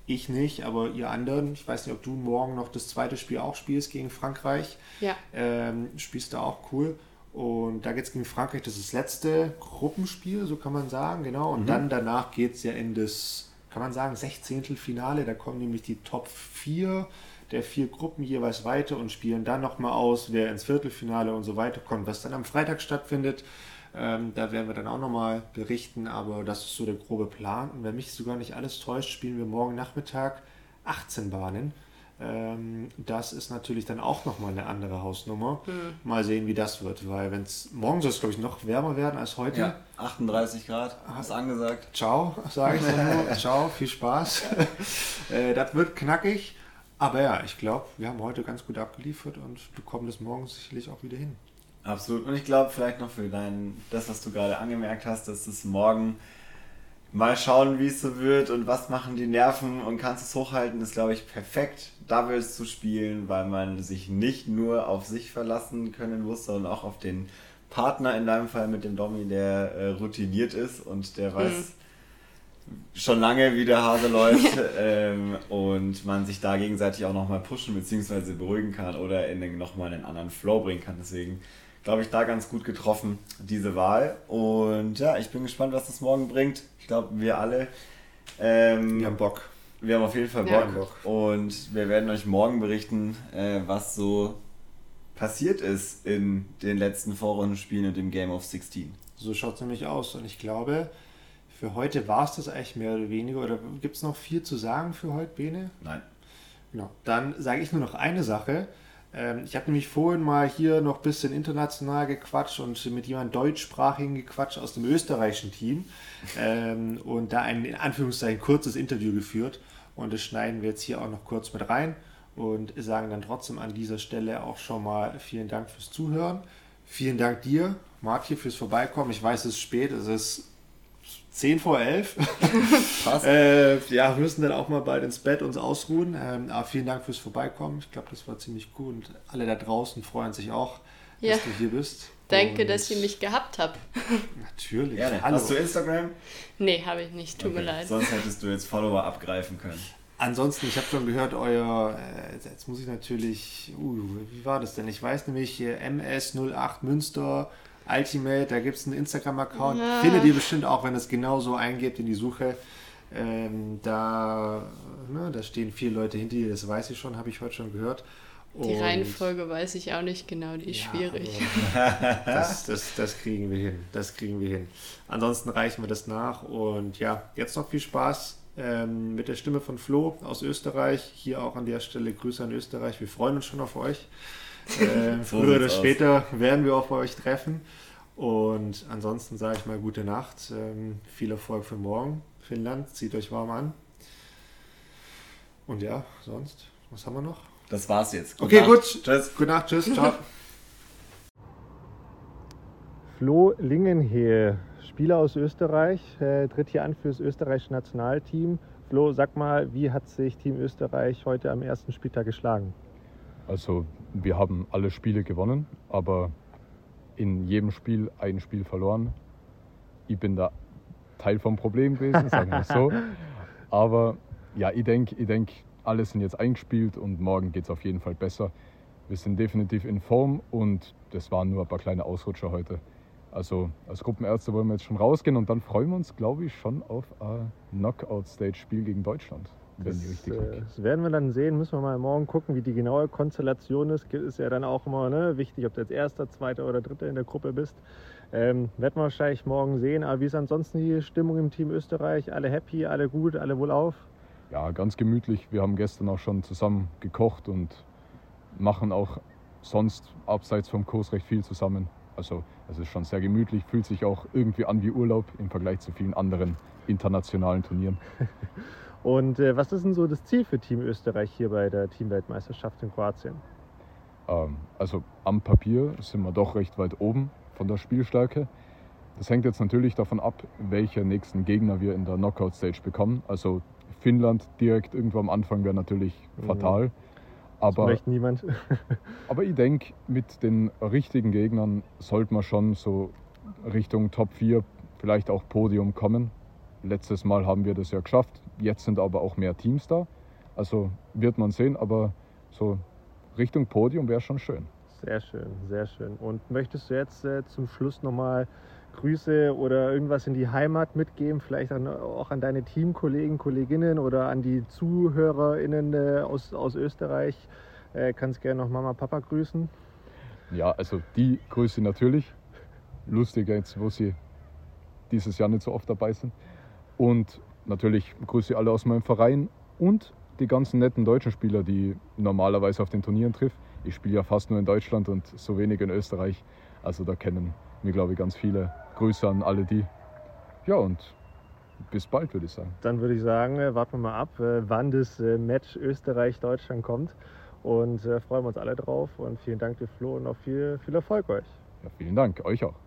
ich nicht, aber ihr anderen, ich weiß nicht, ob du morgen noch das zweite Spiel auch spielst gegen Frankreich. Ja. Ähm, spielst du auch cool. Und da geht es gegen Frankreich, das ist das letzte Gruppenspiel, so kann man sagen, genau. Und dann danach geht es ja in das, kann man sagen, 16. Finale. Da kommen nämlich die Top 4 der vier Gruppen jeweils weiter und spielen dann nochmal aus, wer ins Viertelfinale und so weiter kommt, was dann am Freitag stattfindet. Ähm, da werden wir dann auch nochmal berichten, aber das ist so der grobe Plan. Und wenn mich sogar nicht alles täuscht, spielen wir morgen Nachmittag 18 Bahnen. Ähm, das ist natürlich dann auch nochmal eine andere Hausnummer. Mal sehen, wie das wird, weil wenn es morgen soll es, glaube ich, noch wärmer werden als heute. Ja, 38 Grad, ist angesagt. Ciao, sage ich dann nur. Ciao, viel Spaß. äh, das wird knackig. Aber ja, ich glaube, wir haben heute ganz gut abgeliefert und bekommen das morgen sicherlich auch wieder hin. Absolut. Und ich glaube, vielleicht noch für dein, das, was du gerade angemerkt hast, dass es morgen mal schauen, wie es so wird und was machen die Nerven und kannst es hochhalten, ist, glaube ich, perfekt, Doubles zu spielen, weil man sich nicht nur auf sich verlassen können muss, sondern auch auf den Partner, in deinem Fall mit dem Domi, der äh, routiniert ist und der weiß schon lange, wie der Hase läuft ähm, und man sich da gegenseitig auch nochmal pushen bzw. beruhigen kann oder in den, nochmal einen anderen Flow bringen kann. Deswegen glaube ich, da ganz gut getroffen, diese Wahl. Und ja, ich bin gespannt, was das morgen bringt. Ich glaube, wir alle. Ähm, Wir haben Bock. wir haben auf jeden Fall Ja. Bock. Und wir werden euch morgen berichten, äh, was so passiert ist in den letzten Vorrundenspielen und im Game of 16. So schaut es nämlich aus. Und ich glaube, für heute war es das eigentlich mehr oder weniger. Oder gibt es noch viel zu sagen für heute, Bene? Nein. Genau. Dann sage ich nur noch eine Sache. Ähm, ich habe nämlich vorhin mal hier noch ein bisschen international gequatscht und mit jemandem deutschsprachigen gequatscht aus dem österreichischen Team ähm, und da ein in Anführungszeichen kurzes Interview geführt. Und das schneiden wir jetzt hier auch noch kurz mit rein und sagen dann trotzdem an dieser Stelle auch schon mal vielen Dank fürs Zuhören. Vielen Dank dir, Martin, fürs Vorbeikommen. Ich weiß, es ist spät, es ist 10 vor 11. Passt. Äh, ja, wir müssen dann auch mal bald ins Bett uns ausruhen. Ähm, aber vielen Dank fürs Vorbeikommen. Ich glaube, das war ziemlich cool und alle da draußen freuen sich auch, Ja. dass du hier bist. Danke, Und dass ihr mich gehabt habt. Natürlich. Hallo. Hast du Instagram? Nee, habe ich nicht. Tut mir Okay. leid. Sonst hättest du jetzt Follower abgreifen können. Ansonsten, ich habe schon gehört, euer, äh, jetzt muss ich natürlich, uh, wie war das denn? Ich weiß nämlich hier MS08 Münster Ultimate, da gibt es einen Instagram-Account. Ja. Findet ihr bestimmt auch, wenn es genauso eingebt in die Suche. Ähm, da, ne, da stehen viele Leute hinter dir, das weiß ich schon, habe ich heute schon gehört. Die Und- Reihenfolge weiß ich auch nicht genau, die ist Ja, schwierig. aber Das, das, das kriegen wir hin. Das kriegen wir hin. Ansonsten reichen wir das nach. Und ja, jetzt noch viel Spaß ähm, mit der Stimme von Flo aus Österreich. Hier auch an der Stelle Grüße an Österreich. Wir freuen uns schon auf euch. So früher oder sieht's aus. später werden wir auf euch treffen. Und ansonsten sage ich mal gute Nacht. Ähm, viel Erfolg für morgen. Finnland, zieht euch warm an. Und ja, sonst, was haben wir noch? Das war's jetzt. Okay, Nacht. gut. Tschüss. Gute Nacht, tschüss, ciao. Flo Lingenhehl, Spieler aus Österreich, äh, tritt hier an für das österreichische Nationalteam. Flo, sag mal, wie hat sich Team Österreich heute am ersten Spieltag geschlagen? Also wir haben alle Spiele gewonnen, aber in jedem Spiel ein Spiel verloren. Ich bin da Teil vom Problem gewesen, sagen wir es so. Aber ja, ich denke, ich denk, alle sind jetzt eingespielt und morgen geht es auf jeden Fall besser. Wir sind definitiv in Form und das waren nur ein paar kleine Ausrutscher heute. Also als Gruppenärzte wollen wir jetzt schon rausgehen und dann freuen wir uns, glaube ich, schon auf ein Knockout-Stage-Spiel gegen Deutschland, Das, äh, das werden wir dann sehen, müssen wir mal morgen gucken, wie die genaue Konstellation ist. Ist ja dann auch immer ne, wichtig, ob du jetzt Erster, Zweiter oder Dritter in der Gruppe bist. Ähm, werden wir wahrscheinlich morgen sehen. Aber wie ist ansonsten die Stimmung im Team Österreich? Alle happy, alle gut, alle wohlauf? Ja, ganz gemütlich. Wir haben gestern auch schon zusammen gekocht und machen auch sonst abseits vom Kurs recht viel zusammen. Also es ist schon sehr gemütlich, fühlt sich auch irgendwie an wie Urlaub im Vergleich zu vielen anderen internationalen Turnieren. Und äh, was ist denn so das Ziel für Team Österreich hier bei der Teamweltmeisterschaft in Kroatien? Ähm, also am Papier sind wir doch recht weit oben von der Spielstärke. Das hängt jetzt natürlich davon ab, welche nächsten Gegner wir in der Knockout-Stage bekommen. Also Finnland direkt irgendwo am Anfang wäre natürlich Mhm. fatal. Das Aber möchte niemand. Aber ich denke, mit den richtigen Gegnern sollte man schon so Richtung Top 4, vielleicht auch Podium kommen. Letztes Mal haben wir das ja geschafft. Jetzt sind aber auch mehr Teams da. Also wird man sehen, aber so Richtung Podium wäre schon schön. Sehr schön, sehr schön. Und möchtest du jetzt äh, zum Schluss nochmal Grüße oder irgendwas in die Heimat mitgeben? Vielleicht an, auch an deine Teamkollegen, Kolleginnen oder an die ZuhörerInnen äh, aus, aus Österreich? Äh, kannst gerne noch Mama, Papa grüßen. Ja, also die Grüße natürlich. Lustig jetzt, wo sie dieses Jahr nicht so oft dabei sind. Und natürlich grüße alle aus meinem Verein und die ganzen netten deutschen Spieler, die ich normalerweise auf den Turnieren trifft. Ich spiele ja fast nur in Deutschland und so wenig in Österreich. Also da kennen mir, glaube ich, ganz viele. Grüße an alle die. Ja, und bis bald, würde ich sagen. Dann würde ich sagen, äh, warten wir mal ab, äh, wann das äh, Match Österreich-Deutschland kommt. Und freuen wir uns alle drauf. Und vielen Dank dir, Flo, und noch viel, viel Erfolg euch. Ja, vielen Dank, euch auch.